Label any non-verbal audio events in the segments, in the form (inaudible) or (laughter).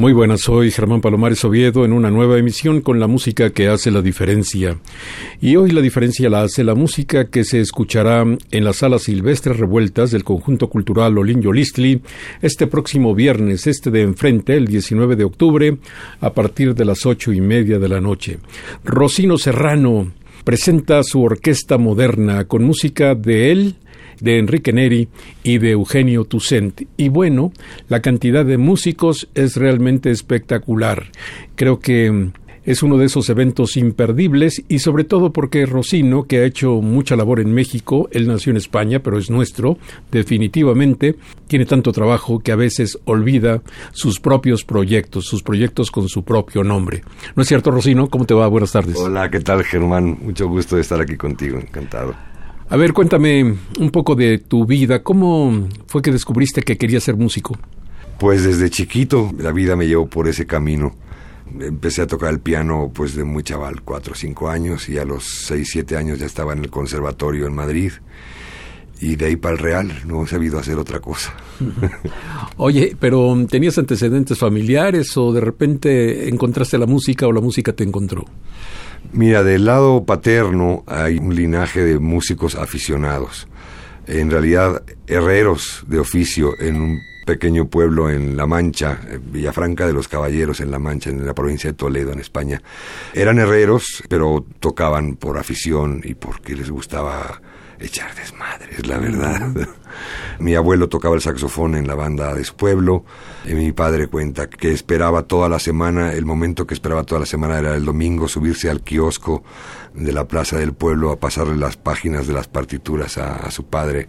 Muy buenas, soy Germán Palomares Oviedo en una nueva emisión con la música que hace la diferencia. Y hoy la diferencia la hace la música que se escuchará en las salas silvestres revueltas del conjunto cultural Olin Yolistli este próximo viernes, este de enfrente, el 19 de octubre, a partir de las ocho y media de la noche. Rocino Serrano presenta su orquesta moderna con música de él, de Enrique Neri y de Eugenio Toussaint. Y bueno, la cantidad de músicos es realmente espectacular. Creo que mm, es uno de esos eventos imperdibles y sobre todo porque Rocino, que ha hecho mucha labor en México, él nació en España, pero es nuestro, definitivamente, tiene tanto trabajo que a veces olvida sus propios proyectos, sus proyectos con su propio nombre. ¿No es cierto, Rocino? ¿Cómo te va? Buenas tardes. Hola, ¿qué tal, Germán? Mucho gusto de estar aquí contigo, encantado. A ver, cuéntame un poco de tu vida. ¿Cómo fue que descubriste que querías ser músico? Pues desde chiquito la vida me llevó por ese camino. Empecé a tocar el piano pues de muy chaval, cuatro o cinco años, y a los seis, siete años ya estaba en el conservatorio en Madrid. Y de ahí para el Real, no he sabido hacer otra cosa. (laughs) Oye, pero ¿tenías antecedentes familiares o de repente encontraste la música o la música te encontró? Mira, del lado paterno hay un linaje de músicos aficionados. En realidad, herreros de oficio en un pequeño pueblo en La Mancha, Villafranca de los Caballeros en La Mancha, en la provincia de Toledo, en España. Eran herreros, pero tocaban por afición y porque les gustaba echar desmadre, es la verdad. (laughs) mi abuelo tocaba el saxofón en la banda de su pueblo, y mi padre cuenta que esperaba toda la semana, el momento que esperaba toda la semana era el domingo subirse al kiosco de la plaza del pueblo a pasarle las páginas de las partituras a, su padre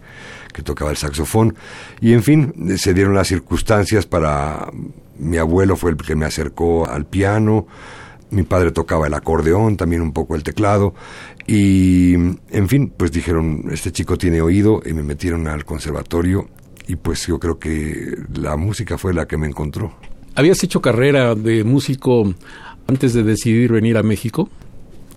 que tocaba el saxofón. Y en fin, se dieron las circunstancias para... Mi abuelo fue el que me acercó al piano, mi padre tocaba el acordeón, también un poco el teclado, y, en fin, pues dijeron, este chico tiene oído y me metieron al conservatorio y pues yo creo que la música fue la que me encontró. ¿Habías hecho carrera de músico antes de decidir venir a México?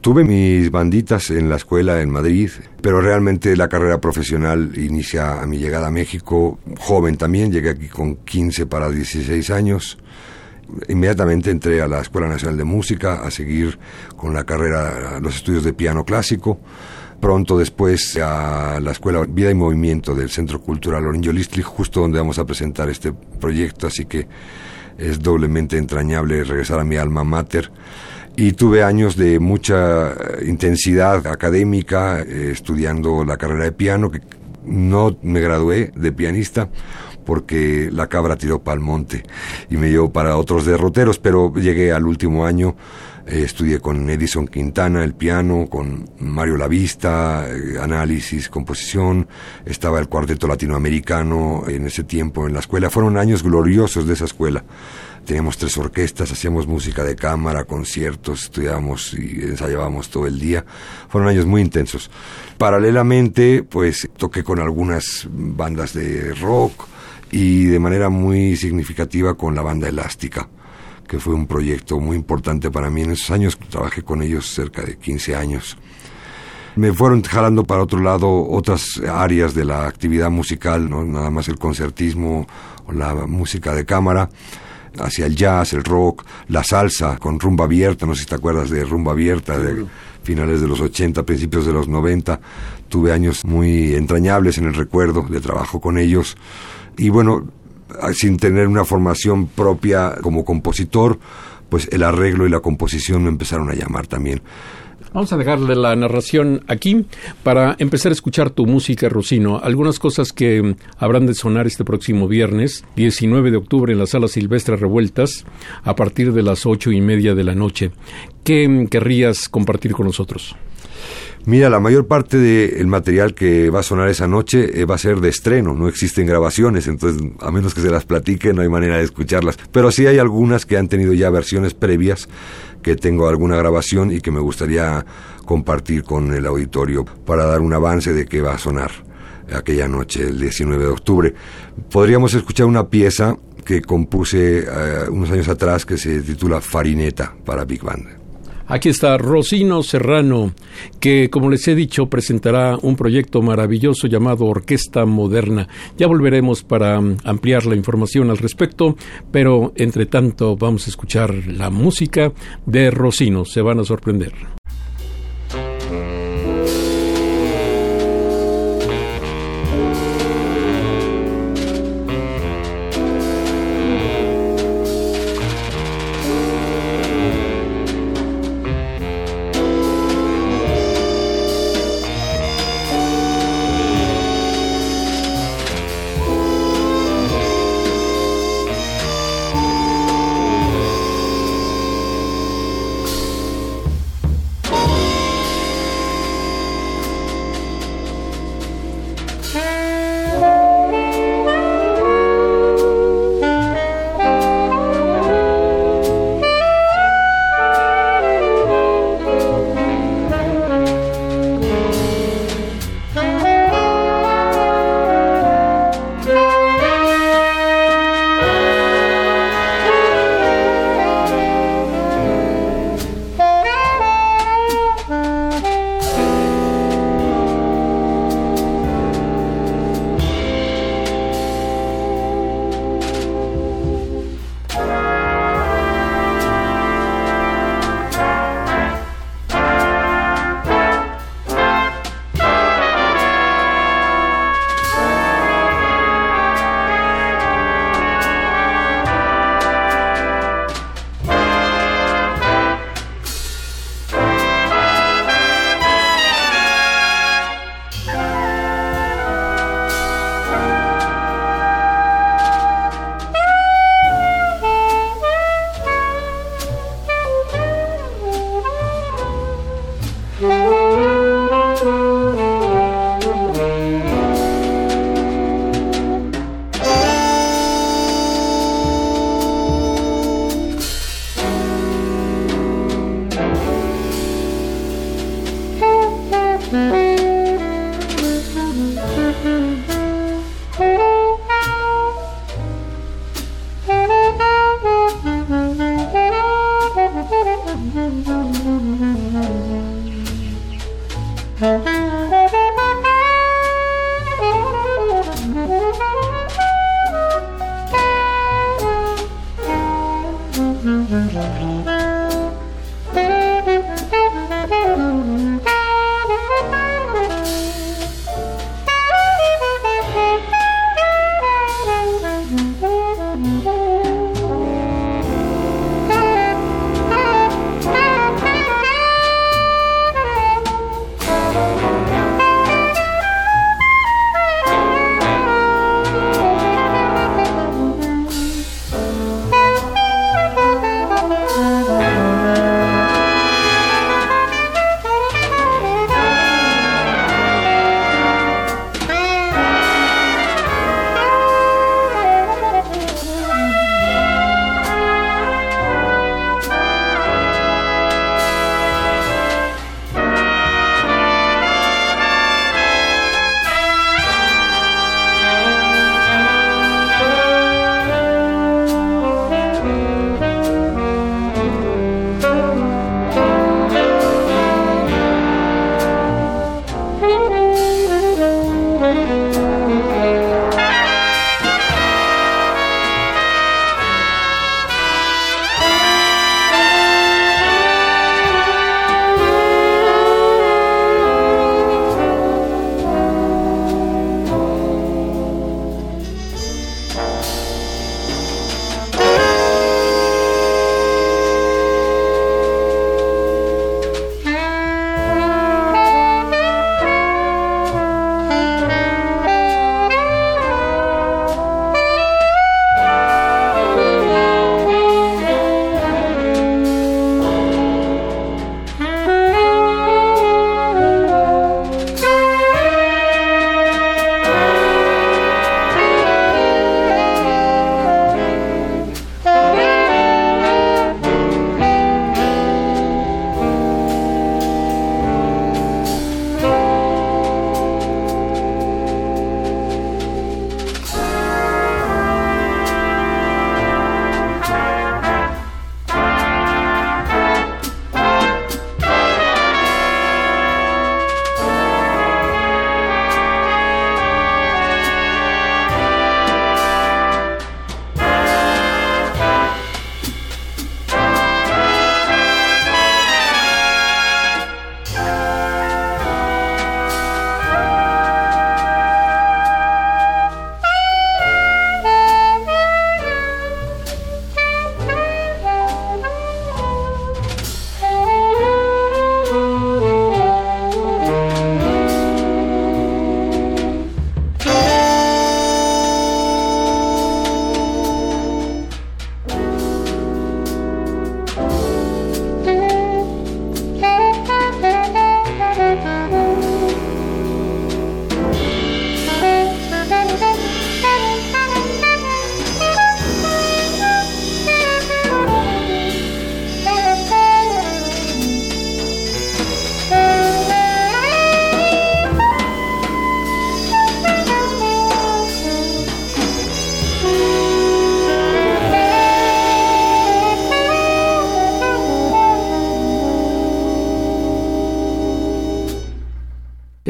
Tuve mis banditas en la escuela en Madrid, pero realmente la carrera profesional inicia a mi llegada a México joven también, llegué aquí con 15 para 16 años inmediatamente entré a la Escuela Nacional de Música a seguir con la carrera, los estudios de piano clásico. Pronto después a la Escuela Vida y Movimiento del Centro Cultural Orinjo Listli, justo donde vamos a presentar este proyecto, así que es doblemente entrañable regresar a mi alma mater. Y tuve años de mucha intensidad académica, eh, estudiando la carrera de piano, que no me gradué de pianista, porque la cabra tiró para el monte y me llevó para otros derroteros, pero llegué al último año, eh, estudié con Edison Quintana el piano, con Mario Lavista, eh, análisis, composición, estaba el cuarteto latinoamericano en ese tiempo en la escuela, fueron años gloriosos de esa escuela. Teníamos tres orquestas, hacíamos música de cámara, conciertos, estudiábamos y ensayábamos todo el día. Fueron años muy intensos. Paralelamente, pues toqué con algunas bandas de rock, y de manera muy significativa con la banda elástica que fue un proyecto muy importante para mí en esos años, trabajé con ellos cerca de 15 años. Me fueron jalando para otro lado otras áreas de la actividad musical, no nada más el concertismo o la música de cámara, hacia el jazz, el rock, la salsa con rumba abierta, no sé si te acuerdas de rumba abierta, de finales de los 80, principios de los 90. Tuve años muy entrañables en el recuerdo de trabajo con ellos. Y bueno, sin tener una formación propia como compositor, pues el arreglo y la composición me empezaron a llamar también. Vamos a dejarle la narración aquí para empezar a escuchar tu música, Rocino. Algunas cosas que habrán de sonar este próximo viernes, 19 de octubre, en la Sala Silvestre Revueltas, a partir de las ocho y media de la noche. ¿Qué querrías compartir con nosotros? Mira, la mayor parte del material que va a sonar esa noche eh, va a ser de estreno, no existen grabaciones, entonces a menos que se las platique no hay manera de escucharlas. Pero sí hay algunas que han tenido ya versiones previas, que tengo alguna grabación y que me gustaría compartir con el auditorio para dar un avance de qué va a sonar aquella noche, el 19 de octubre. Podríamos escuchar una pieza que compuse eh, unos años atrás que se titula Farineta para Big Band. Aquí está Rosino Serrano, que como les he dicho presentará un proyecto maravilloso llamado Orquesta Moderna. Ya volveremos para mm, ampliar la información al respecto, pero entre tanto vamos a escuchar la música de Rosino. Se van a sorprender.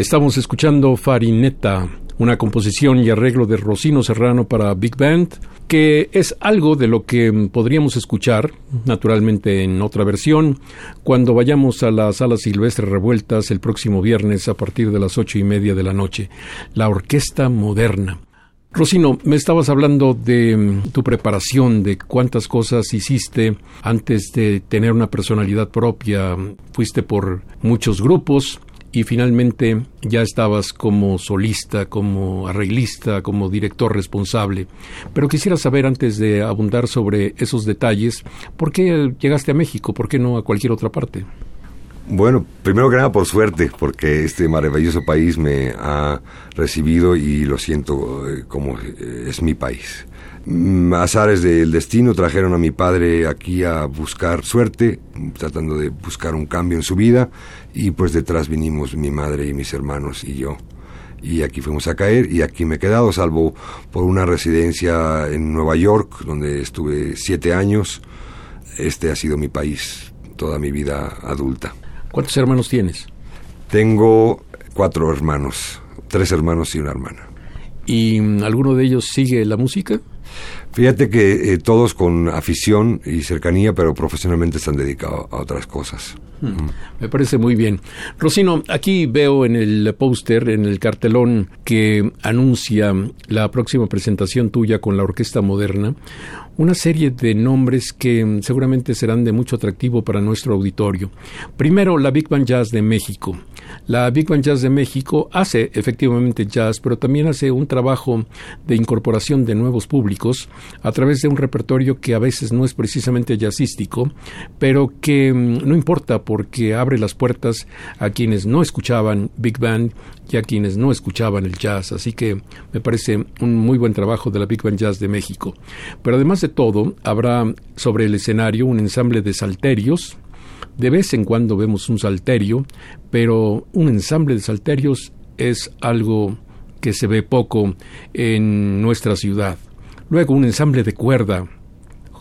Estamos escuchando Farineta, una composición y arreglo de Rocino Serrano para Big Band, que es algo de lo que podríamos escuchar, naturalmente en otra versión, cuando vayamos a las salas silvestres revueltas el próximo viernes a partir de las ocho y media de la noche. La Orquesta Moderna. Rocino, me estabas hablando de tu preparación, de cuántas cosas hiciste antes de tener una personalidad propia. Fuiste por muchos grupos, y finalmente ya estabas como solista, como arreglista, como director responsable. Pero quisiera saber, antes de abundar sobre esos detalles, ¿por qué llegaste a México? ¿Por qué no a cualquier otra parte? Bueno, primero que nada por suerte, porque este maravilloso país me ha recibido y lo siento eh, como eh, es mi país. Azares del destino trajeron a mi padre aquí a buscar suerte, tratando de buscar un cambio en su vida, y pues detrás vinimos mi madre y mis hermanos y yo. Y aquí fuimos a caer y aquí me he quedado, salvo por una residencia en Nueva York, donde estuve siete años. Este ha sido mi país toda mi vida adulta. ¿Cuántos hermanos tienes? Tengo cuatro hermanos, tres hermanos y una hermana. ¿Y mm, alguno de ellos sigue la música? Fíjate que eh, todos con afición y cercanía, pero profesionalmente están dedicados a otras cosas. Hmm. Me parece muy bien. Rocino, aquí veo en el póster, en el cartelón que anuncia la próxima presentación tuya con la Orquesta Moderna, una serie de nombres que seguramente serán de mucho atractivo para nuestro auditorio. Primero, la Big Band Jazz de México. La Big Band Jazz de México hace efectivamente jazz, pero también hace un trabajo de incorporación de nuevos públicos a través de un repertorio que a veces no es precisamente jazzístico, pero que mm, no importa porque abre las puertas a quienes no escuchaban Big Band y a quienes no escuchaban el jazz. Así que me parece un muy buen trabajo de la Big Band Jazz de México. Pero además de todo, habrá sobre el escenario un ensamble de salterios, de vez en cuando vemos un salterio, pero un ensamble de salterios es algo que se ve poco en nuestra ciudad. Luego un ensamble de cuerda,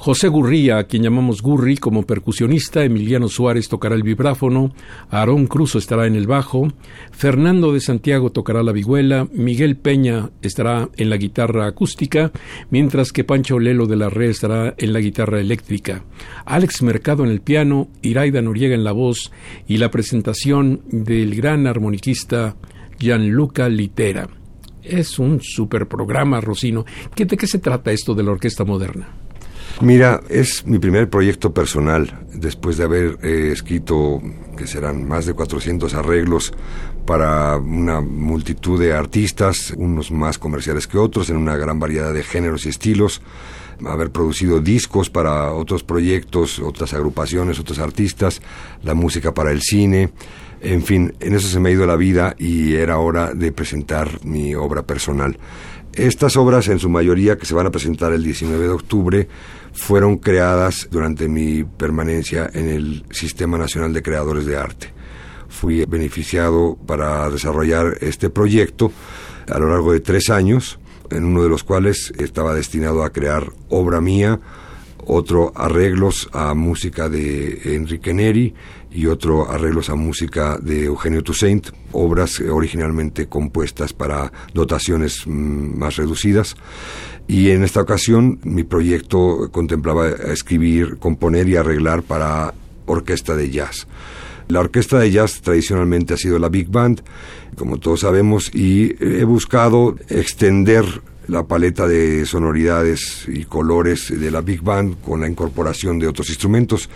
José Gurría, a quien llamamos Gurri como percusionista, Emiliano Suárez tocará el vibráfono, Aarón Cruzo estará en el bajo, Fernando de Santiago tocará la vihuela, Miguel Peña estará en la guitarra acústica, mientras que Pancho Lelo de la Red estará en la guitarra eléctrica, Alex Mercado en el piano, Iraida Noriega en la voz y la presentación del gran armoniquista Gianluca Litera. Es un super programa, Rocino. ¿De qué se trata esto de la orquesta moderna? Mira, es mi primer proyecto personal, después de haber eh, escrito, que serán más de 400 arreglos para una multitud de artistas, unos más comerciales que otros, en una gran variedad de géneros y estilos, haber producido discos para otros proyectos, otras agrupaciones, otros artistas, la música para el cine, en fin, en eso se me ha ido la vida y era hora de presentar mi obra personal. Estas obras, en su mayoría, que se van a presentar el 19 de octubre, fueron creadas durante mi permanencia en el Sistema Nacional de Creadores de Arte. Fui beneficiado para desarrollar este proyecto a lo largo de tres años, en uno de los cuales estaba destinado a crear obra mía, otro arreglos a música de Enrique Neri y otro arreglos a música de Eugenio Toussaint, obras originalmente compuestas para dotaciones mm, más reducidas. Y en esta ocasión mi proyecto contemplaba escribir, componer y arreglar para orquesta de jazz. La orquesta de jazz tradicionalmente ha sido la Big Band, como todos sabemos, y he buscado extender la paleta de sonoridades y colores de la Big Band con la incorporación de otros instrumentos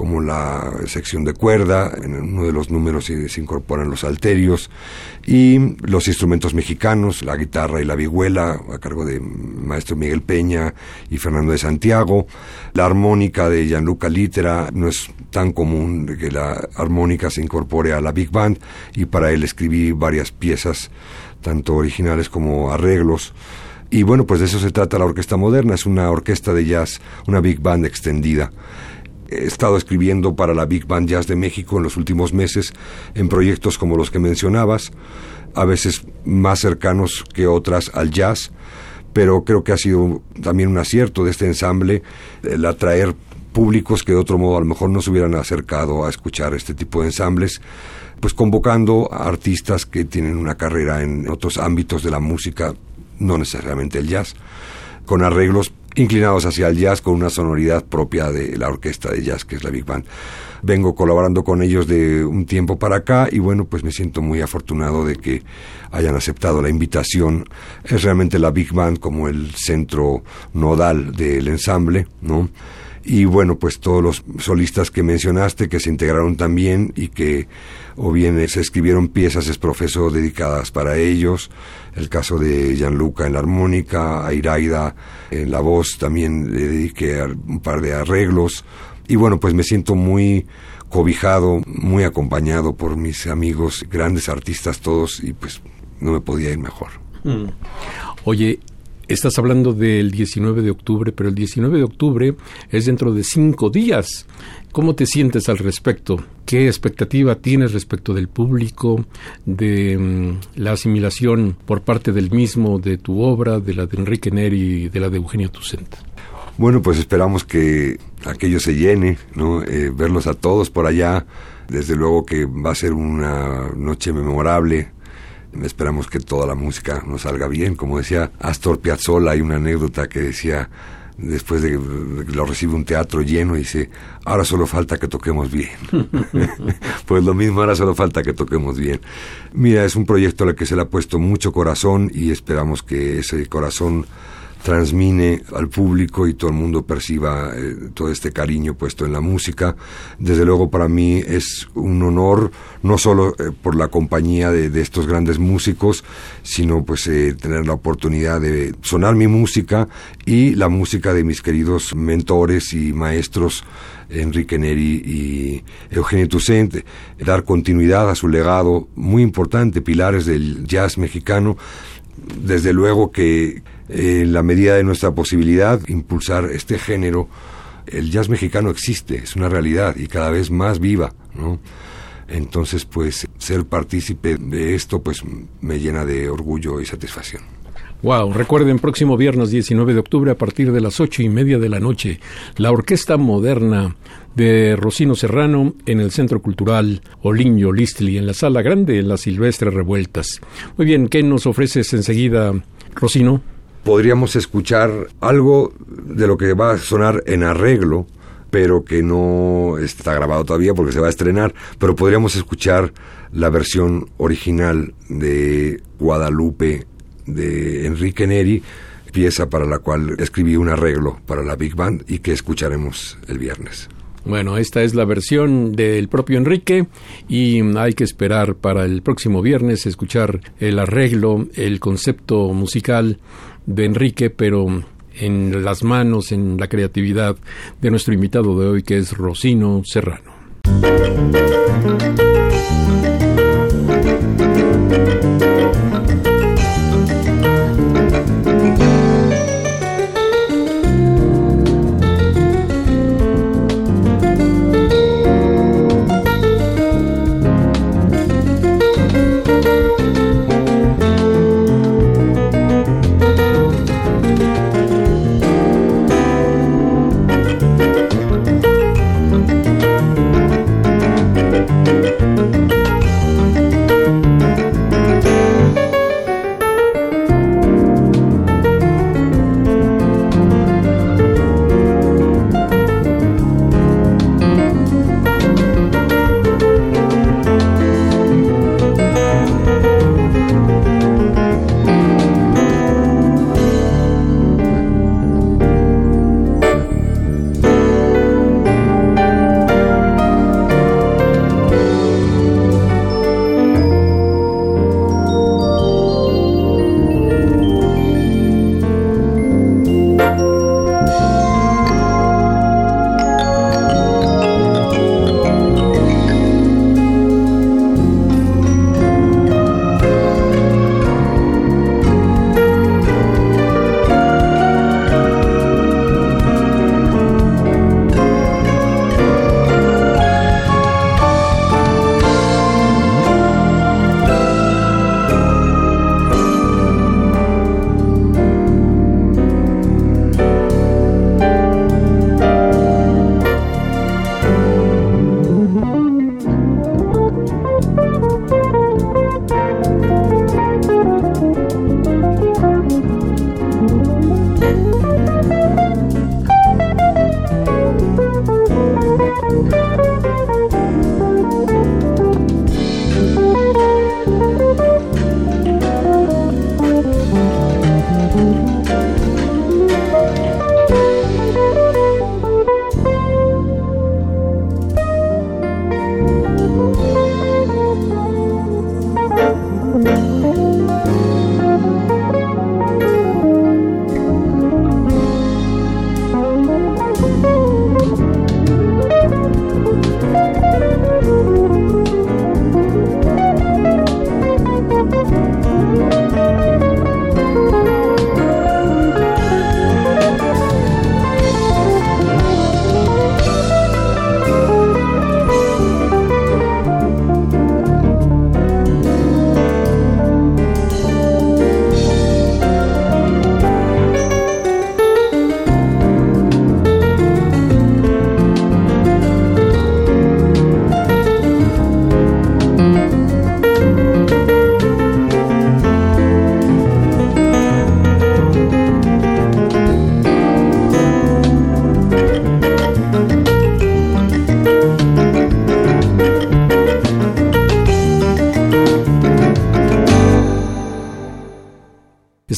como la sección de cuerda, en uno de los números se, incorporan los alterios y los instrumentos mexicanos, la guitarra y la vihuela a cargo de maestro Miguel Peña y Fernando de Santiago, la armónica de Gianluca Litera, no es tan común que la armónica se incorpore a la Big Band y para él escribí varias piezas, tanto originales como arreglos. Y bueno, pues de eso se trata la orquesta moderna, es una orquesta de jazz, una big band extendida. He estado escribiendo para la Big Band Jazz de México en los últimos meses en proyectos como los que mencionabas, a veces más cercanos que otras al jazz, pero creo que ha sido también un acierto de este ensamble el atraer públicos que de otro modo a lo mejor no se hubieran acercado a escuchar este tipo de ensambles pues convocando a artistas que tienen una carrera en otros ámbitos de la música, no necesariamente el jazz, con arreglos inclinados hacia el jazz con una sonoridad propia de la orquesta de jazz que es la Big Band. Vengo colaborando con ellos de un tiempo para acá y bueno, pues me siento muy afortunado de que hayan aceptado la invitación. Es realmente la Big Band como el centro nodal del ensamble, ¿no? y bueno, pues todos los solistas que mencionaste que se integraron también y que o bien se escribieron piezas es profeso dedicadas para ellos, el caso de Gianluca en la armónica, a Iraida en la voz también le dediqué un par de arreglos y bueno, pues me siento muy cobijado, muy acompañado por mis amigos, grandes artistas todos y pues no me podía ir mejor. Mm. Oye, Estás hablando del 19 de octubre, pero el 19 de octubre es dentro de cinco días. ¿Cómo te sientes al respecto? ¿Qué expectativa tienes respecto del público, de mm, la asimilación por parte del mismo de tu obra, de la de Enrique Neri y de la de Eugenio Tucent? Bueno, pues esperamos que aquello se llene, ¿no? Eh, verlos a todos por allá. Desde luego que va a ser una noche memorable Esperamos que toda la música nos salga bien. Como decía Astor Piazzolla, hay una anécdota que decía, después de que lo recibe un teatro lleno, dice, ahora solo falta que toquemos bien. (laughs) pues lo mismo, ahora solo falta que toquemos bien. Mira, es un proyecto al que se le ha puesto mucho corazón y esperamos que ese corazón transmine al público y todo el mundo perciba eh, todo este cariño puesto en la música. Desde luego para mí es un honor, no solo eh, por la compañía de, estos grandes músicos, sino pues eh, tener la oportunidad de sonar mi música y la música de mis queridos mentores y maestros Enrique Neri y Eugenio Tucente, dar continuidad a su legado muy importante, pilares del jazz mexicano. Desde luego que en la medida de nuestra posibilidad, impulsar este género. El jazz mexicano existe, es una realidad y cada vez más viva, ¿no? Entonces, pues, ser partícipe de esto, pues, me llena de orgullo y satisfacción. Wow, recuerden, próximo viernes 19 de octubre a partir de las ocho y media de la noche, la Orquesta Moderna de Rocino Serrano en el Centro Cultural Oliño Listli, en la Sala Grande, en las Silvestres Revueltas. Muy bien, ¿qué nos ofreces enseguida, Rocino? Podríamos escuchar algo de lo que va a sonar en arreglo, pero que no está grabado todavía porque se va a estrenar, pero podríamos escuchar la versión original de Guadalupe de Enrique Neri, pieza para la cual escribí un arreglo para la Big Band y que escucharemos el viernes. Bueno, esta es la versión del propio Enrique y hay que esperar para el próximo viernes escuchar el arreglo, el concepto musical de Enrique, pero en las manos, en la creatividad de nuestro invitado de hoy, que es Rosino Serrano.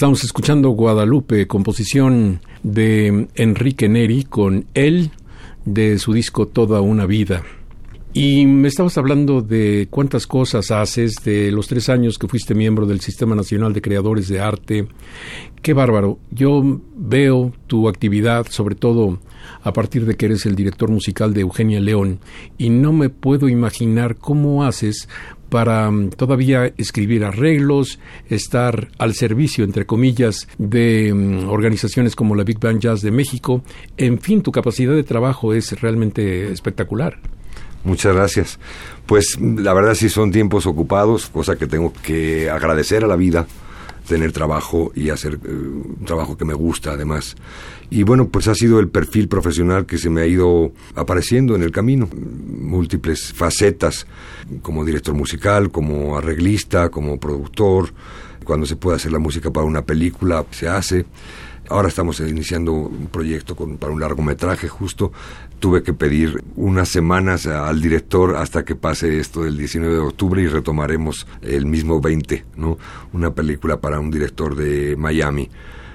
Estamos escuchando Guadalupe, composición de Enrique Neri con él de su disco Toda una vida. Y me estabas hablando de cuántas cosas haces, de los tres años que fuiste miembro del Sistema Nacional de Creadores de Arte. Qué bárbaro. Yo veo tu actividad, sobre todo a partir de que eres el director musical de Eugenia León, y no me puedo imaginar cómo haces para mm, todavía escribir arreglos, estar al servicio, entre comillas, de mm, organizaciones como la Big Band Jazz de México. En fin, tu capacidad de trabajo es realmente espectacular. Muchas gracias. Pues la verdad sí son tiempos ocupados, cosa que tengo que agradecer a la vida, tener trabajo y hacer eh, un trabajo que me gusta además. Y bueno, pues ha sido el perfil profesional que se me ha ido apareciendo en el camino, múltiples facetas, como director musical, como arreglista, como productor, cuando se puede hacer la música para una película, se hace. Ahora estamos iniciando un proyecto para un largometraje justo tuve que pedir unas semanas al director hasta que pase esto del 19 de octubre y retomaremos el mismo 20, ¿no? Una película para un director de Miami.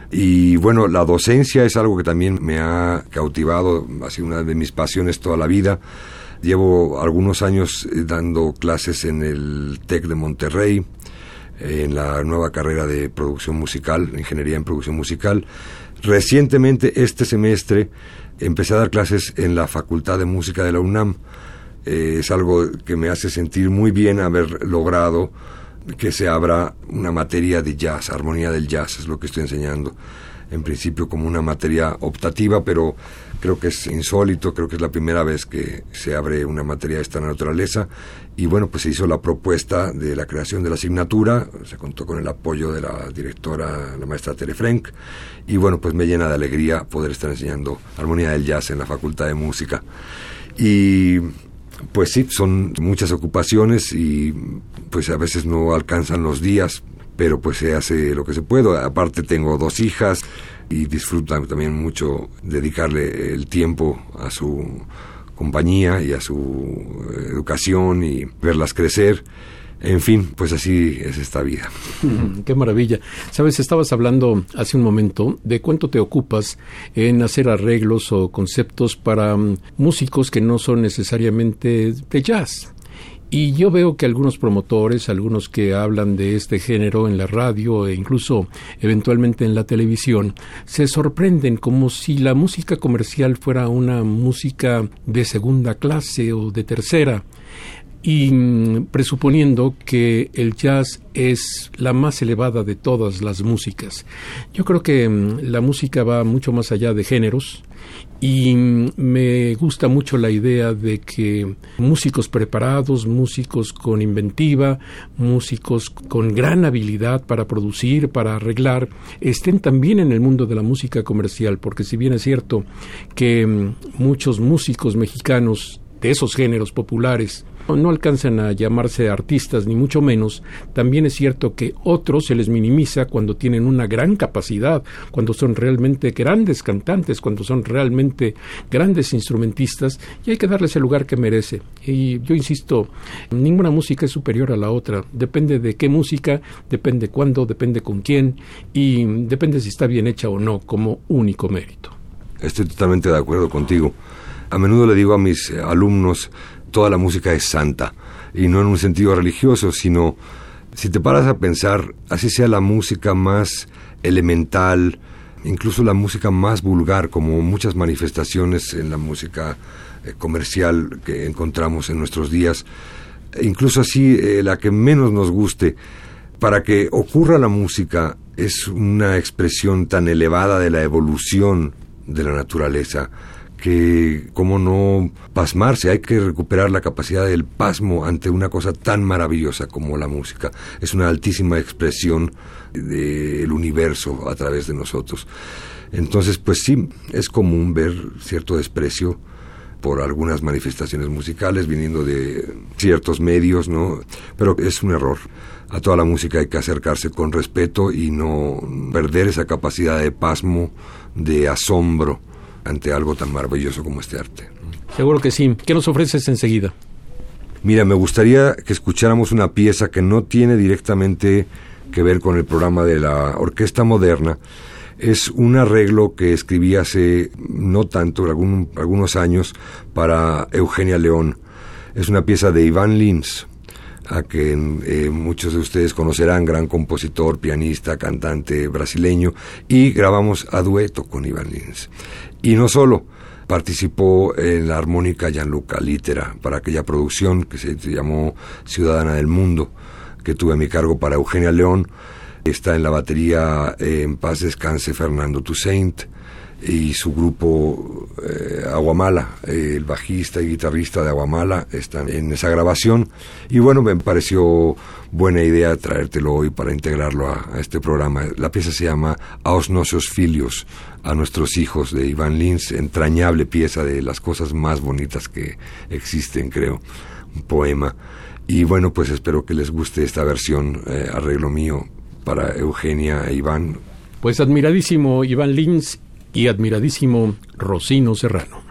Y bueno, la docencia es algo que también me ha cautivado, ha sido una de mis pasiones toda la vida. Llevo algunos años eh, dando clases en el TEC de Monterrey, en la nueva carrera de producción musical, ingeniería en producción musical. Recientemente, este semestre, empecé a dar clases en la Facultad de Música de la UNAM. Eh, es algo que me hace sentir muy bien haber logrado que se abra una materia de jazz, armonía del jazz, es lo que estoy enseñando. En principio como una materia optativa, pero creo que es insólito, creo que es la primera vez que se abre una materia de esta naturaleza. Y bueno, pues se hizo la propuesta de la creación de la asignatura, se contó con el apoyo de la directora, la maestra Tere Frank, y bueno, pues me llena de alegría poder estar enseñando armonía del jazz en la Facultad de Música. Y pues sí, son muchas ocupaciones y pues a veces no alcanzan los días, pero pues se hace lo que se puede. Aparte tengo dos hijas, y disfrutan también mucho dedicarle el tiempo a su compañía y a su educación y verlas crecer. En fin, pues así es esta vida. (laughs) Qué maravilla. Sabes, estabas hablando hace un momento de cuánto te ocupas en hacer arreglos o conceptos para mm, músicos que no son necesariamente de jazz. Y yo veo que algunos promotores, algunos que hablan de este género en la radio e incluso eventualmente en la televisión, se sorprenden como si la música comercial fuera una música de segunda clase o de tercera y mm, presuponiendo que el jazz es la más elevada de todas las músicas. Yo creo que mm, la música va mucho más allá de géneros y me gusta mucho la idea de que músicos preparados, músicos con inventiva, músicos con gran habilidad para producir, para arreglar, estén también en el mundo de la música comercial, porque si bien es cierto que mm, muchos músicos mexicanos de esos géneros populares no alcanzan a llamarse artistas ni mucho menos, también es cierto que otros se les minimiza cuando tienen una gran capacidad, cuando son realmente grandes cantantes, cuando son realmente grandes instrumentistas y hay que darles el lugar que merece. Y yo insisto, ninguna música es superior a la otra, depende de qué música, depende cuándo, depende con quién y depende si está bien hecha o no como único mérito. Estoy totalmente de acuerdo contigo. A menudo le digo a mis alumnos, toda la música es santa, y no en un sentido religioso, sino si te paras a pensar, así sea la música más elemental, incluso la música más vulgar, como muchas manifestaciones en la música eh, comercial que encontramos en nuestros días, e incluso así eh, la que menos nos guste, para que ocurra la música es una expresión tan elevada de la evolución de la naturaleza, que cómo no pasmarse, hay que recuperar la capacidad del pasmo ante una cosa tan maravillosa como la música. Es una altísima expresión del universo a través de nosotros. Entonces, pues sí, es común ver cierto desprecio por algunas manifestaciones musicales viniendo de ciertos medios, ¿no? Pero es un error. A toda la música hay que acercarse con respeto y no perder esa capacidad de pasmo, de asombro ante algo tan maravilloso como este arte. Seguro que sí. ¿Qué nos ofreces enseguida? Mira, me gustaría que escucháramos una pieza que no tiene directamente que ver con el programa de la Orquesta Moderna. Es un arreglo que escribí hace no tanto, algunos años, para Eugenia León. Es una pieza de Iván Lins, a que eh, muchos de ustedes conocerán, gran compositor, pianista, cantante brasileño, y grabamos a dueto con Iván Lins. Y no solo, participó en la armónica Gianluca Litera para aquella producción que se llamó Ciudadana del Mundo, que tuve a mi cargo para Eugenia León. Está en la batería eh, en paz descanse Fernando Toussaint y su grupo eh, Aguamala, eh, el bajista y guitarrista de Aguamala, están en esa grabación. Y bueno, me pareció buena idea traértelo hoy para integrarlo a, este programa. La pieza se llama Aos Nosos Filios, a nuestros hijos, de Iván Lins, entrañable pieza de las cosas más bonitas que existen, creo. Un poema. Y bueno, pues espero que les guste esta versión, eh, arreglo mío, para Eugenia e Iván. Pues admiradísimo Iván Lins y admiradísimo Rocino Serrano.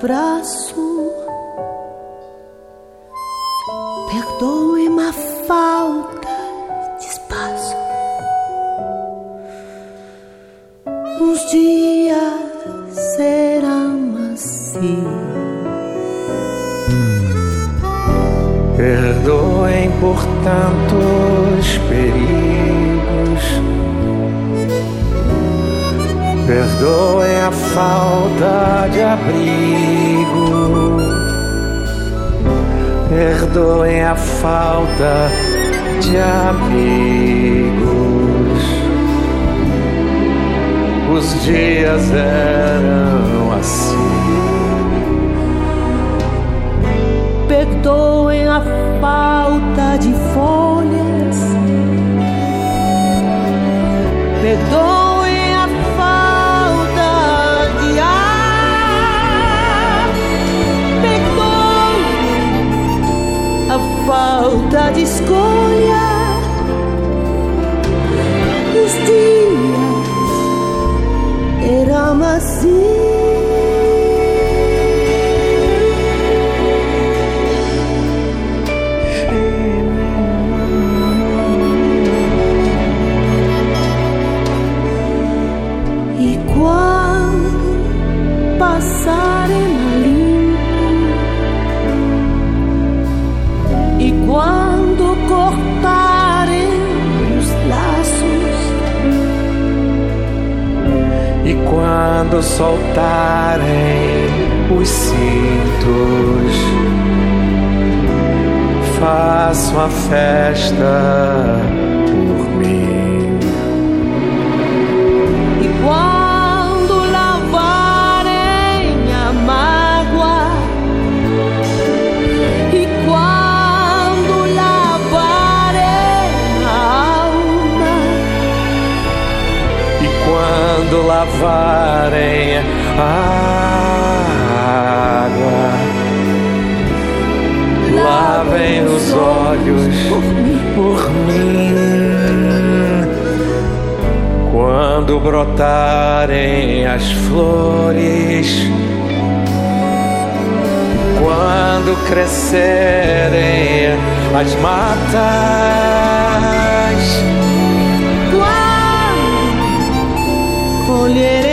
braço. Falta de amigos. Os dias eram assim. Perdoem a falta falta de escolha. Os dias eram assim. Quando soltarem os cintos, faço a festa por mim. Quando lavarem água. Lavem os olhos por mim. Quando brotarem as flores, quando crescerem as matas, quando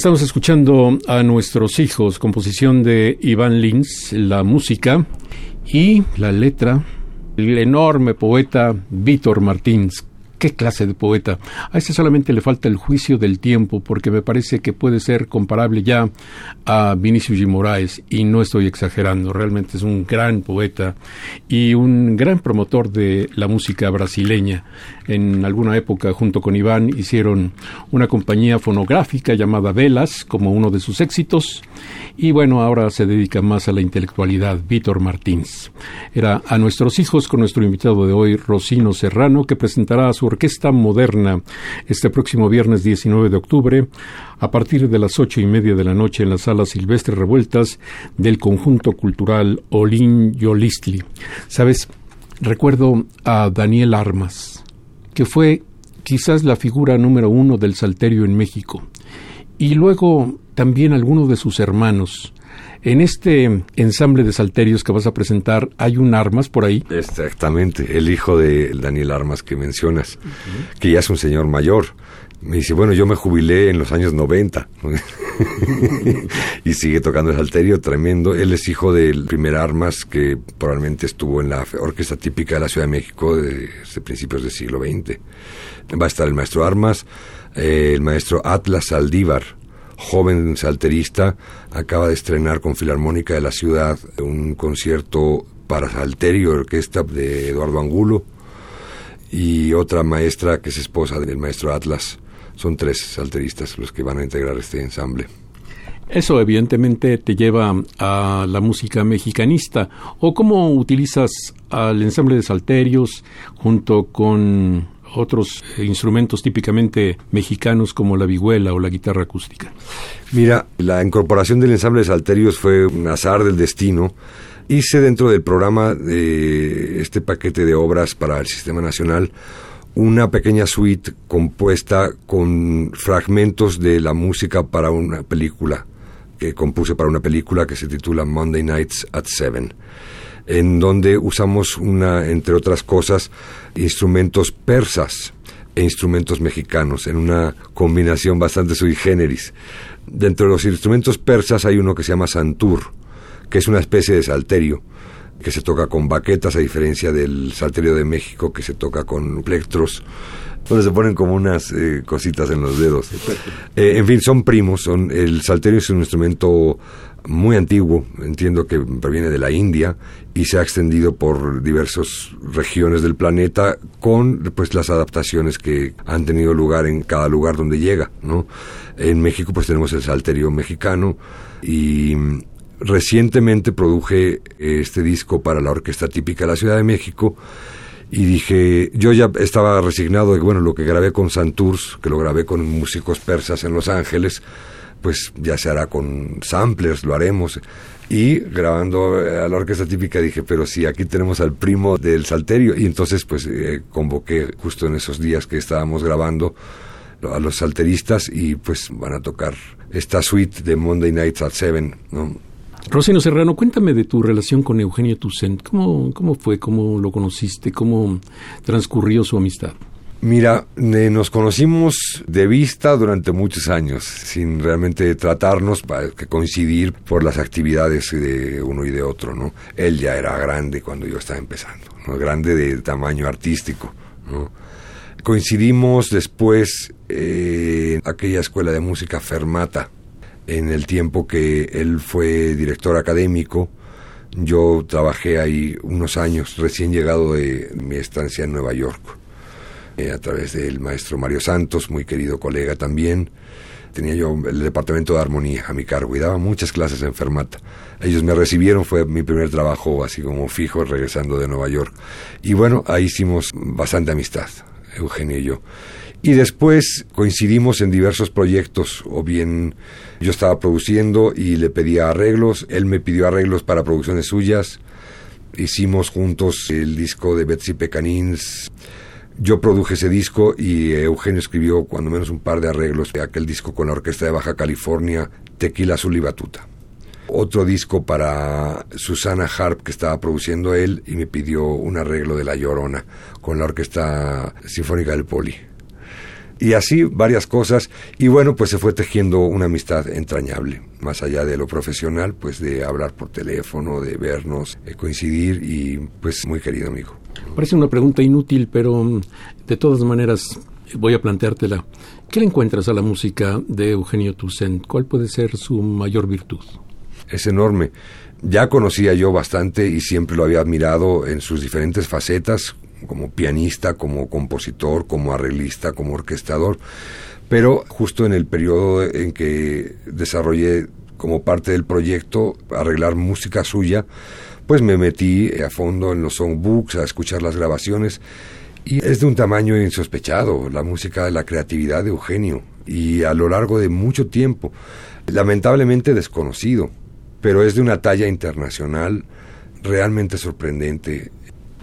Estamos escuchando a nuestros hijos, composición de Iván Lins, la música y la letra, el enorme poeta Víctor Martins, ¿Qué clase de poeta? A este solamente le falta el juicio del tiempo, porque me parece que puede ser comparable ya a Vinicius G. Moraes, y no estoy exagerando, realmente es un gran poeta y un gran promotor de la música brasileña. En alguna época, junto con Iván, hicieron una compañía fonográfica llamada Velas, como uno de sus éxitos, y bueno, ahora se dedica más a la intelectualidad, Víctor Martins. Era a nuestros hijos con nuestro invitado de hoy, Rosino Serrano, que presentará su Orquesta Moderna este próximo viernes 19 de octubre a partir de las ocho y media de la noche en la sala Silvestre Revueltas del conjunto cultural Olin Yolistli. ¿Sabes? Recuerdo a Daniel Armas, que fue quizás la figura número uno del salterio en México, y luego también algunos de sus hermanos, en este ensamble de salterios que vas a presentar, ¿hay un Armas por ahí? Exactamente, el hijo de Daniel Armas que mencionas, que ya es un señor mayor. Me dice, bueno, yo me jubilé en los años 90 (laughs) y sigue tocando el salterio, tremendo. Él es hijo del primer Armas que probablemente estuvo en la orquesta típica de la Ciudad de México desde principios del siglo XX. Va a estar el maestro Armas, eh, el maestro Atlas Saldívar, joven salterista, acaba de estrenar con Filarmónica de la Ciudad un concierto para salterio, orquesta de Eduardo Angulo, y otra maestra que es esposa del maestro Atlas. Son tres salteristas los que van a integrar este ensamble. Eso evidentemente te lleva a la música mexicanista. ¿O cómo utilizas al ensamble de salterios junto con otros instrumentos típicamente mexicanos como la vihuela o la guitarra acústica? Mira, la incorporación del ensamble de salterios fue un azar del destino. Hice dentro del programa de este paquete de obras para el Sistema Nacional una pequeña suite compuesta con fragmentos de la música para una película que compuse para una película que se titula Monday Nights at Seven en donde usamos una, entre otras cosas, instrumentos persas e instrumentos mexicanos, en una combinación bastante sui generis. Dentro de los instrumentos persas hay uno que se llama santur, que es una especie de salterio, que se toca con baquetas, a diferencia del salterio de México, que se toca con plectros, donde se ponen como unas eh, cositas en los dedos. Eh, en fin, son primos, son, el salterio es un instrumento muy antiguo, entiendo que proviene de la India y se ha extendido por diversas regiones del planeta con pues las adaptaciones que han tenido lugar en cada lugar donde llega, ¿no? En México pues tenemos el salterio mexicano y recientemente produje este disco para la orquesta típica de la Ciudad de México y dije, yo ya estaba resignado de bueno, lo que grabé con Santours, que lo grabé con músicos persas en Los Ángeles, pues ya se hará con samplers, lo haremos. Y grabando eh, a la orquesta típica dije, pero si aquí tenemos al primo del salterio. Y entonces pues eh, convoqué justo en esos días que estábamos grabando a los salteristas y pues van a tocar esta suite de Monday Nights at Seven, ¿no? Rosino Serrano, cuéntame de tu relación con Eugenio Toussaint. ¿Cómo, ¿Cómo fue? ¿Cómo lo conociste? ¿Cómo transcurrió su amistad? Mira, nos conocimos de vista durante muchos años, sin realmente tratarnos para que coincidir por las actividades de uno y de otro, ¿no? Él ya era grande cuando yo estaba empezando, ¿no? Grande de tamaño artístico. Coincidimos después eh, en aquella escuela de música Fermata, en el tiempo que él fue director académico, yo trabajé ahí unos años, recién llegado de mi estancia en Nueva York. Eh, a través del maestro Mario Santos, muy querido colega también. Tenía yo el departamento de armonía a mi cargo y daba muchas clases en Fermata. Ellos me recibieron, fue mi primer trabajo así como fijo regresando de Nueva York. Y bueno, ahí hicimos bastante amistad, Eugenio y yo. Y después coincidimos en diversos proyectos, o bien yo estaba produciendo y le pedía arreglos, él me pidió arreglos para producciones suyas, hicimos juntos el disco de Betsy Pecanins, yo produje ese disco y Eugenio escribió cuando menos un par de arreglos de aquel disco con la Orquesta de Baja California, Tequila Azul y Batuta. Otro disco para Susana Harp que estaba produciendo él y me pidió un arreglo de La Llorona con la Orquesta Sinfónica del Poli y así varias cosas y bueno pues se fue tejiendo una amistad entrañable más allá de lo profesional pues de hablar por teléfono de vernos de coincidir y pues muy querido amigo parece una pregunta inútil pero mm, de todas maneras voy a planteártela ¿qué le encuentras a la música de Eugenio Toussaint? ¿cuál puede ser su mayor virtud? es enorme ya conocía yo bastante y siempre lo había admirado en sus diferentes facetas como pianista, como compositor, como arreglista, como orquestador, pero justo en el periodo en que desarrollé como parte del proyecto arreglar música suya, pues me metí a fondo en los songbooks, a escuchar las grabaciones, y es de un tamaño insospechado, la música de la creatividad de Eugenio, y a lo largo de mucho tiempo, lamentablemente desconocido, pero es de una talla internacional realmente sorprendente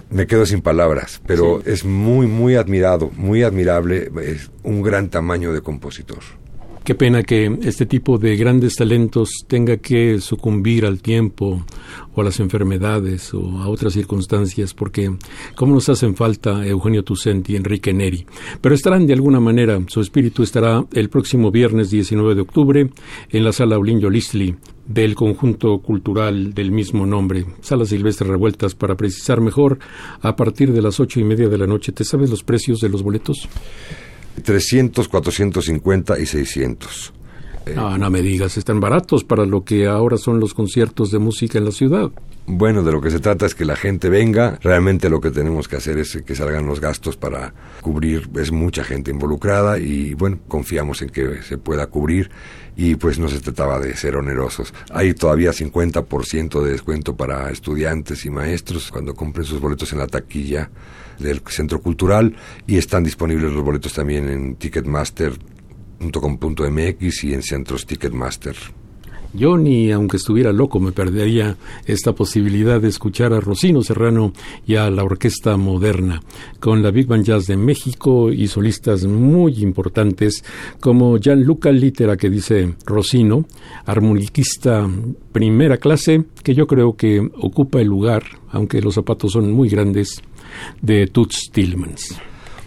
me quedo sin palabras, pero es muy, muy admirado, muy admirable, es un gran tamaño de compositor. Qué pena que este tipo de grandes talentos tenga que sucumbir al tiempo o a las enfermedades o a otras circunstancias, porque cómo nos hacen falta Eugenio Tucent y Enrique Neri. Pero estarán de alguna manera, su espíritu estará el próximo viernes 19 de octubre en la sala Olinjo Listli del conjunto cultural del mismo nombre, Sala Silvestre Revueltas, para precisar mejor, a partir de las ocho y media de la noche. ¿Te sabes los precios de los boletos? 300, 450 y 600. Ah, no me digas, están baratos para lo que ahora son los conciertos de música en la ciudad. Bueno, de lo que se trata es que la gente venga. Realmente lo que tenemos que hacer es que salgan los gastos para cubrir. Es mucha gente involucrada y bueno, confiamos en que se pueda cubrir y pues no se trataba de ser onerosos. Hay todavía 50% de descuento para estudiantes y maestros cuando compren sus boletos en la taquilla del Centro Cultural y están disponibles los boletos también en ticketmaster.com.mx y en centros Ticketmaster. Yo ni aunque estuviera loco me perdería esta posibilidad de escuchar a Rocino Serrano y a la Orquesta Moderna, con la Big Band Jazz de México y solistas muy importantes como Gianluca Litera, que dice Rocino, armoniquista primera clase, que yo creo que ocupa el lugar, aunque los zapatos son muy grandes, de Toots Tillmans.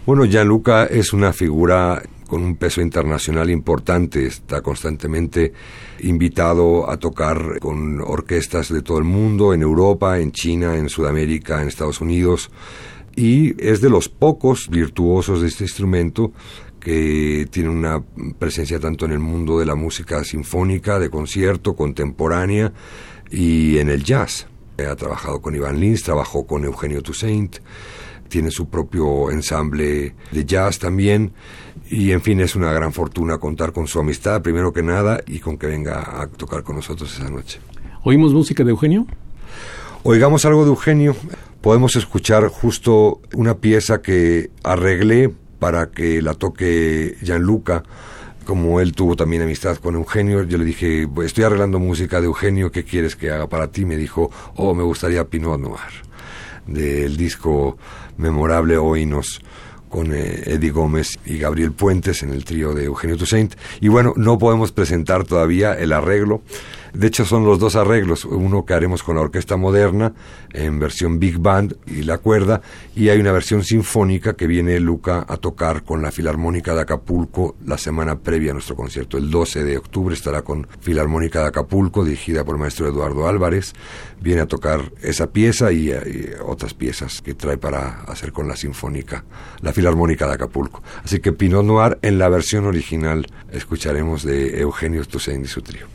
Bueno, Gianluca es una figura con un peso internacional importante, está constantemente invitado a tocar con orquestas de todo el mundo, en Europa, en China, en Sudamérica, en Estados Unidos, y es de los pocos virtuosos de este instrumento que tiene una presencia tanto en el mundo de la música sinfónica, de concierto, contemporánea y en el jazz. Ha trabajado con Iván Lins, trabajó con Eugenio Toussaint, tiene su propio ensamble de jazz también. Y en fin, es una gran fortuna contar con su amistad, primero que nada, y con que venga a tocar con nosotros esa noche. ¿Oímos música de Eugenio? Oigamos algo de Eugenio. Podemos escuchar justo una pieza que arreglé para que la toque Gianluca como él tuvo también amistad con Eugenio, yo le dije, estoy arreglando música de Eugenio, ¿qué quieres que haga para ti? Me dijo, oh, me gustaría Pinot Noir, del disco memorable Oinos con eh, Eddie Gómez y Gabriel Puentes en el trío de Eugenio Toussaint. Y bueno, no podemos presentar todavía el arreglo. De hecho, son los dos arreglos, uno que haremos con la orquesta moderna en versión big band y la cuerda, y hay una versión sinfónica que viene Luca a tocar con la Filarmónica de Acapulco la semana previa a nuestro concierto. El 12 de octubre estará con Filarmónica de Acapulco, dirigida por el maestro Eduardo Álvarez. Viene a tocar esa pieza y, otras piezas que trae para hacer con la Sinfónica, la Filarmónica de Acapulco. Así que Pinot Noir en la versión original escucharemos de Eugenio Toussaint y su trío.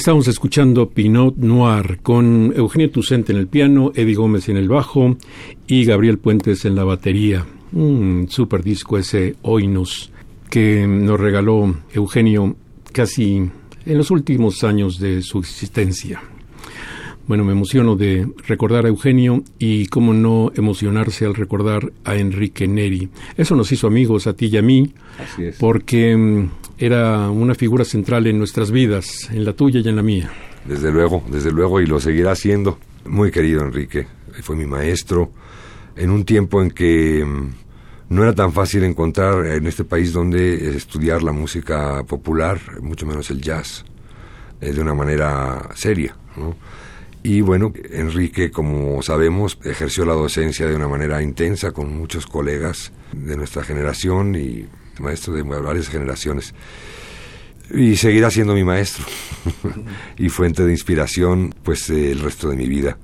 Estamos escuchando Pinot Noir con Eugenio Tucente en el piano, Eddie Gómez en el bajo y Gabriel Puentes en la batería. Un super disco ese Oinos que nos regaló Eugenio casi en los últimos años de su existencia. Bueno, me emociono de recordar a Eugenio y cómo no emocionarse al recordar a Enrique Neri. Eso nos hizo amigos a ti y a mí, porque mm, era una figura central en nuestras vidas, en la tuya y en la mía. Desde luego, desde luego, y lo seguirá siendo. Muy querido Enrique, fue mi maestro en un tiempo en que mm, no era tan fácil encontrar en este país donde estudiar la música popular, mucho menos el jazz, eh, de una manera seria. Y bueno, Enrique, como sabemos, ejerció la docencia de una manera intensa con muchos colegas de nuestra generación y maestros de varias generaciones. Y seguirá siendo mi maestro (laughs) y fuente de inspiración pues el resto de mi vida.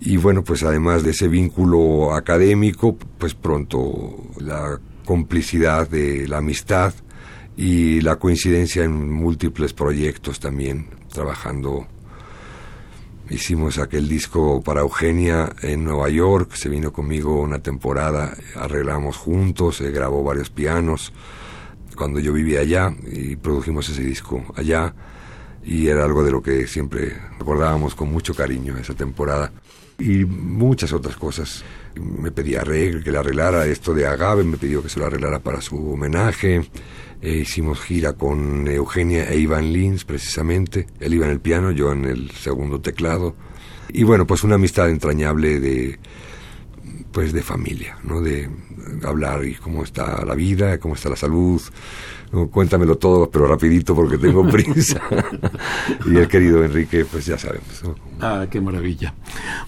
Y bueno, pues además de ese vínculo académico, pues pronto la complicidad de la amistad y la coincidencia en múltiples proyectos también, trabajando Hicimos aquel disco para Eugenia en Nueva York, se vino conmigo una temporada, arreglamos juntos, se grabó varios pianos cuando yo vivía allá y produjimos ese disco allá y era algo de lo que siempre recordábamos con mucho cariño esa temporada y muchas otras cosas. Me pedía que le arreglara esto de Agave, me pidió que se lo arreglara para su homenaje. Eh, hicimos gira con Eugenia e Iván Lins, precisamente. Él iba en el piano, yo en el segundo teclado. Y bueno, pues una amistad entrañable de pues de familia, ¿no? De hablar y cómo está la vida, cómo está la salud, cuéntamelo todo, pero rapidito porque tengo (laughs) prisa. y el querido Enrique, pues ya sabemos. Ah, qué maravilla.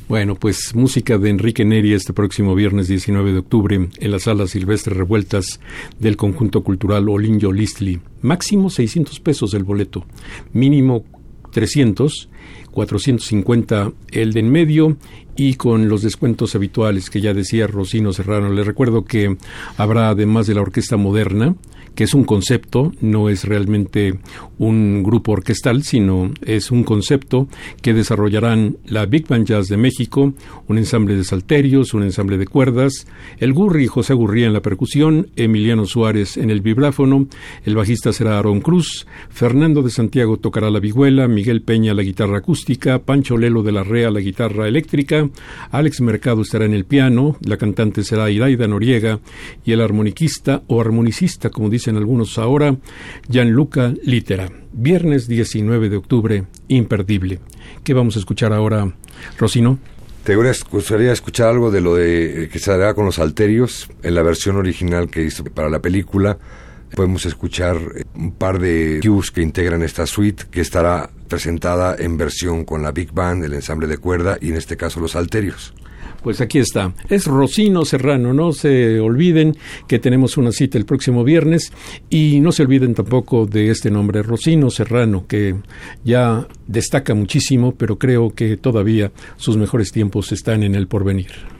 Bueno, pues música de Enrique Neri este próximo viernes 19 de octubre en la sala Silvestre Revueltas del Conjunto Cultural Olinjo Listli. Máximo 600 pesos el boleto, mínimo 300 450 el de en medio y con los descuentos habituales que ya decía Rocino Serrano. Le recuerdo que habrá además de la orquesta moderna que es un concepto, no es realmente un grupo orquestal, sino es un concepto que desarrollarán la Big Band Jazz de México, un ensamble de salterios, un ensamble de cuerdas, el Gurri José Gurría en la percusión, Emiliano Suárez en el vibráfono, el bajista será Aaron Cruz, Fernando de Santiago tocará la vihuela, Miguel Peña la guitarra acústica, Pancho Lelo de la Rea la guitarra eléctrica, Alex Mercado estará en el piano, la cantante será Iraida Noriega y el armoniquista o armonicista, como dice en algunos ahora, Gianluca Litera. Viernes 19 de octubre, imperdible. ¿Qué vamos a escuchar ahora, Rosino? ¿Te gustaría escuchar algo de lo de que se hará con los alterios en la versión original que hizo para la película? Podemos escuchar un par de cues que integran esta suite que estará presentada en versión con la Big Band, el ensamble de cuerda y en este caso los alterios. Pues aquí está. Es Rocino Serrano. No se olviden que tenemos una cita el próximo viernes y no se olviden tampoco de este nombre, Rocino Serrano, que ya destaca muchísimo, pero creo que todavía sus mejores tiempos están en el porvenir.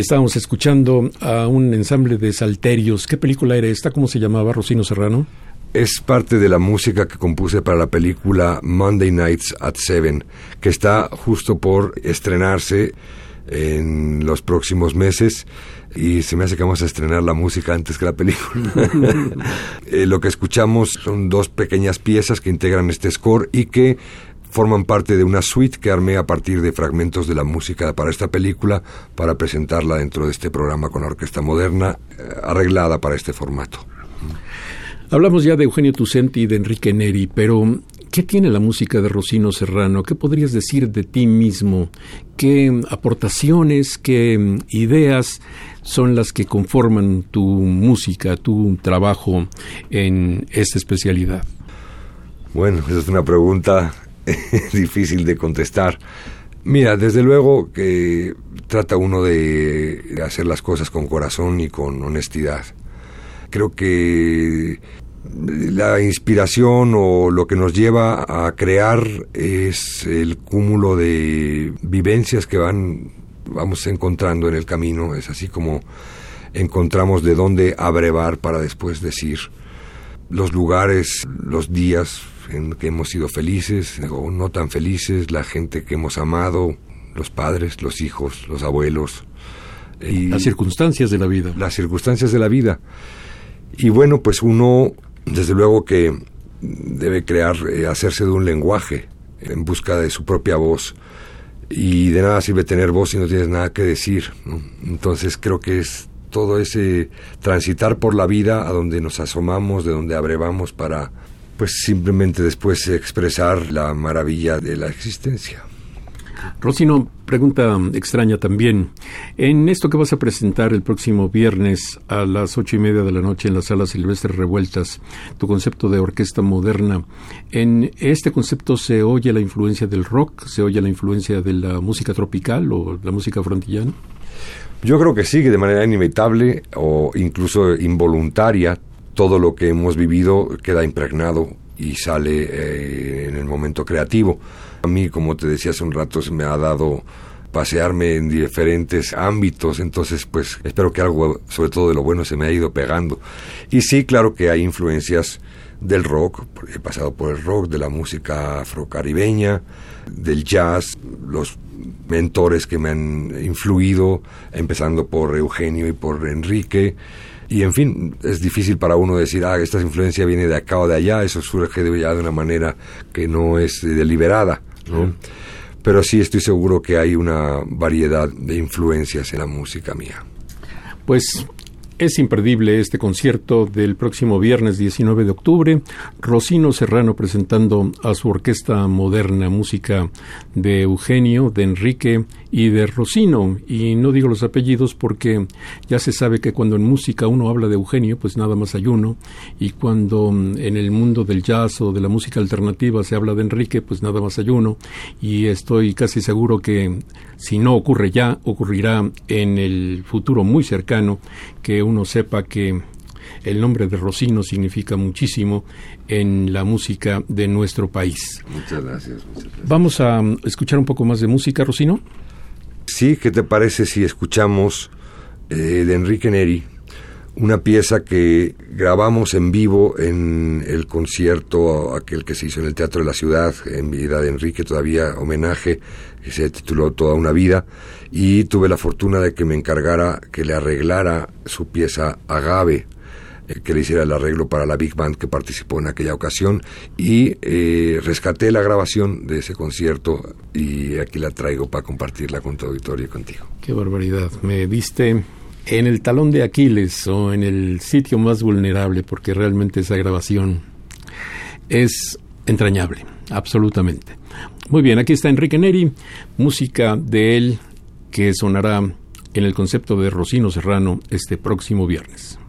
Estábamos escuchando a un ensamble de salterios. ¿Qué película era esta? ¿Cómo se llamaba Rocino Serrano? Es parte de la música que compuse para la película Monday Nights at Seven, que está justo por estrenarse en los próximos meses y se me hace que vamos a estrenar la música antes que la película. (laughs) Eh, lo que escuchamos son dos pequeñas piezas que integran este score y que forman parte de una suite que armé a partir de fragmentos de la música para esta película para presentarla dentro de este programa con la orquesta moderna eh, arreglada para este formato. Hablamos ya de Eugenio Tucenti y de Enrique Neri, pero ¿qué tiene la música de Rocino Serrano? ¿Qué podrías decir de ti mismo? ¿Qué aportaciones, qué ideas son las que conforman tu música, tu trabajo en esta especialidad? Bueno, esa es una pregunta (laughs) difícil de contestar. Mira, desde luego que trata uno de hacer las cosas con corazón y con honestidad. Creo que la inspiración o lo que nos lleva a crear es el cúmulo de vivencias que van vamos encontrando en el camino, es así como encontramos de dónde abrevar para después decir los lugares, los días en que hemos sido felices o no tan felices, la gente que hemos amado, los padres, los hijos, los abuelos. Y las circunstancias de la vida. Las circunstancias de la vida. Y bueno, pues uno, desde luego que debe crear, eh, hacerse de un lenguaje en busca de su propia voz. Y de nada sirve tener voz si no tienes nada que decir. Entonces creo que es todo ese transitar por la vida a donde nos asomamos, de donde abrevamos para pues simplemente después expresar la maravilla de la existencia. Rocino, pregunta extraña también. En esto que vas a presentar el próximo viernes a las ocho y media de la noche en la sala Silvestre Revueltas, tu concepto de orquesta moderna, ¿en este concepto se oye la influencia del rock? ¿Se oye la influencia de la música tropical o la música frontillana? Yo creo que sí, que de manera inevitable o incluso involuntaria todo lo que hemos vivido queda impregnado y sale eh, en el momento creativo. A mí, como te decía hace un rato, se me ha dado pasearme en diferentes ámbitos, entonces pues espero que algo, sobre todo de lo bueno, se me ha ido pegando. Y sí, claro que hay influencias del rock, he pasado por el rock, de la música afrocaribeña, del jazz, los mentores que me han influido, empezando por Eugenio y por Enrique, y en fin, es difícil para uno decir, ah, esta influencia viene de acá o de allá, eso surge de, ya de una manera que no es deliberada, ¿no? Pero sí estoy seguro que hay una variedad de influencias en la música mía. Pues es imperdible este concierto del próximo viernes 19 de octubre. Rocino Serrano presentando a su orquesta moderna, música de Eugenio, de Enrique y de Rocino. Y no digo los apellidos porque ya se sabe que cuando en música uno habla de Eugenio, pues nada más hay uno. Y cuando en el mundo del jazz o de la música alternativa se habla de Enrique, pues nada más hay uno. Y estoy casi seguro que si no ocurre ya, ocurrirá en el futuro muy cercano que uno sepa que el nombre de Rocino significa muchísimo en la música de nuestro país. Muchas gracias. Vamos a escuchar un poco más de música, Rocino. Sí, ¿qué te parece si escuchamos eh, de Enrique Neri una pieza que grabamos en vivo en el concierto aquel que se hizo en el Teatro de la Ciudad en vida de Enrique, todavía homenaje, que se tituló Toda una vida, y tuve la fortuna de que me encargara que le arreglara su pieza Agave, eh, que le hiciera el arreglo para la Big Band que participó en aquella ocasión, y eh, rescaté la grabación de ese concierto y aquí la traigo para compartirla con tu auditorio y contigo. Qué barbaridad, me viste en el talón de Aquiles o en el sitio más vulnerable, porque realmente esa grabación es entrañable, absolutamente. Muy bien, aquí está Enrique Neri, música de él que sonará en el concepto de Rocino Serrano este próximo viernes.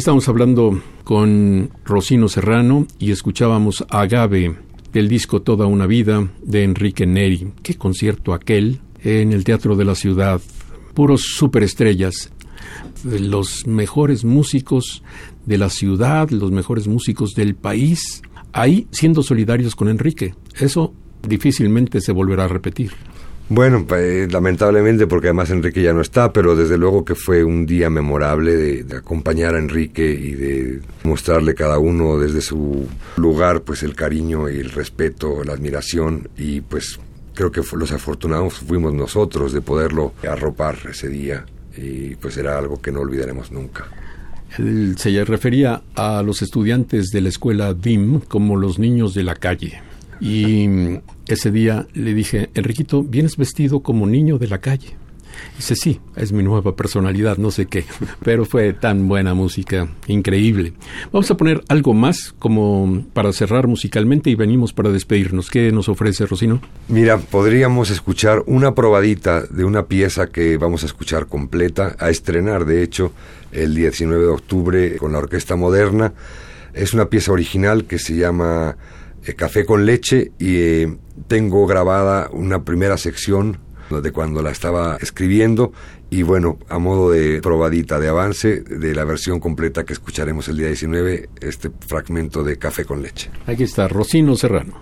Estamos hablando con Rocino Serrano y escuchábamos Agave del disco Toda una vida de Enrique Neri. Qué concierto aquel en el Teatro de la Ciudad. Puros superestrellas. Los mejores músicos de la ciudad, los mejores músicos del país, ahí siendo solidarios con Enrique. Eso difícilmente se volverá a repetir. Bueno, pues, lamentablemente porque además Enrique ya no está, pero desde luego que fue un día memorable de, acompañar a Enrique y de mostrarle cada uno desde su lugar pues el cariño y el respeto, la admiración y pues creo que los afortunados fuimos nosotros de poderlo arropar ese día y pues era algo que no olvidaremos nunca. Él se refería a los estudiantes de la escuela DIM como los niños de la calle. Y ese día le dije, Enriquito, vienes vestido como niño de la calle. Dice, sí, es mi nueva personalidad, no sé qué, (laughs) pero fue tan buena música, increíble. Vamos a poner algo más como para cerrar musicalmente y venimos para despedirnos. ¿Qué nos ofrece Rocino? Mira, podríamos escuchar una probadita de una pieza que vamos a escuchar completa, a estrenar de hecho el 19 de octubre con la Orquesta Moderna. Es una pieza original que se llama eh, café con leche y eh, tengo grabada una primera sección de cuando la estaba escribiendo y bueno, a modo de probadita de avance de la versión completa que escucharemos el día 19, este fragmento de café con leche. Aquí está Rocino Serrano.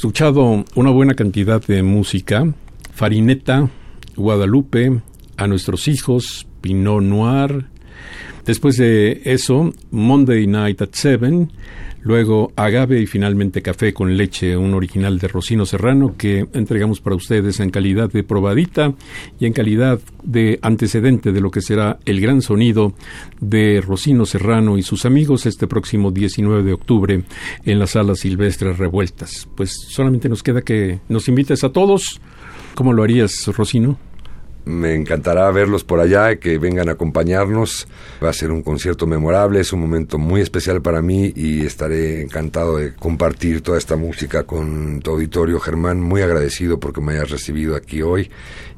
Escuchado una buena cantidad de música, Farineta, Guadalupe, A nuestros hijos, Pinot Noir. Después de eso, Monday Night at Seven, Luego Agave y finalmente Café con leche, un original de Rocino Serrano que entregamos para ustedes en calidad de probadita y en calidad de antecedente de lo que será el gran sonido de Rocino Serrano y sus amigos este próximo 19 de octubre en la sala silvestre Revueltas. Pues solamente nos queda que nos invites a todos. ¿Cómo lo harías, Rocino? Me encantará verlos por allá, que vengan a acompañarnos. Va a ser un concierto memorable, es un momento muy especial para mí y estaré encantado de compartir toda esta música con tu auditorio, Germán. Muy agradecido porque me hayas recibido aquí hoy.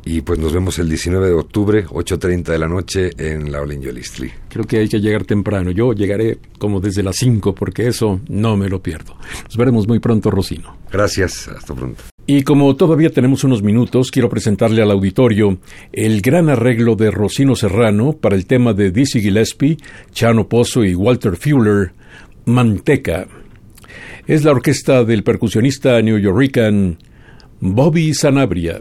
Y pues nos vemos el 19 de octubre, 8.30 de la noche en la Olin Yolistli. Creo que hay que llegar temprano. Yo llegaré como desde las 5 porque eso no me lo pierdo. Nos veremos muy pronto, Rocino. Gracias, hasta pronto. Y como todavía tenemos unos minutos, quiero presentarle al auditorio el gran arreglo de Rocino Serrano para el tema de Dizzy Gillespie, Chano Pozo y Walter Fuller, Manteca. Es la orquesta del percusionista New Yorkican Bobby Sanabria.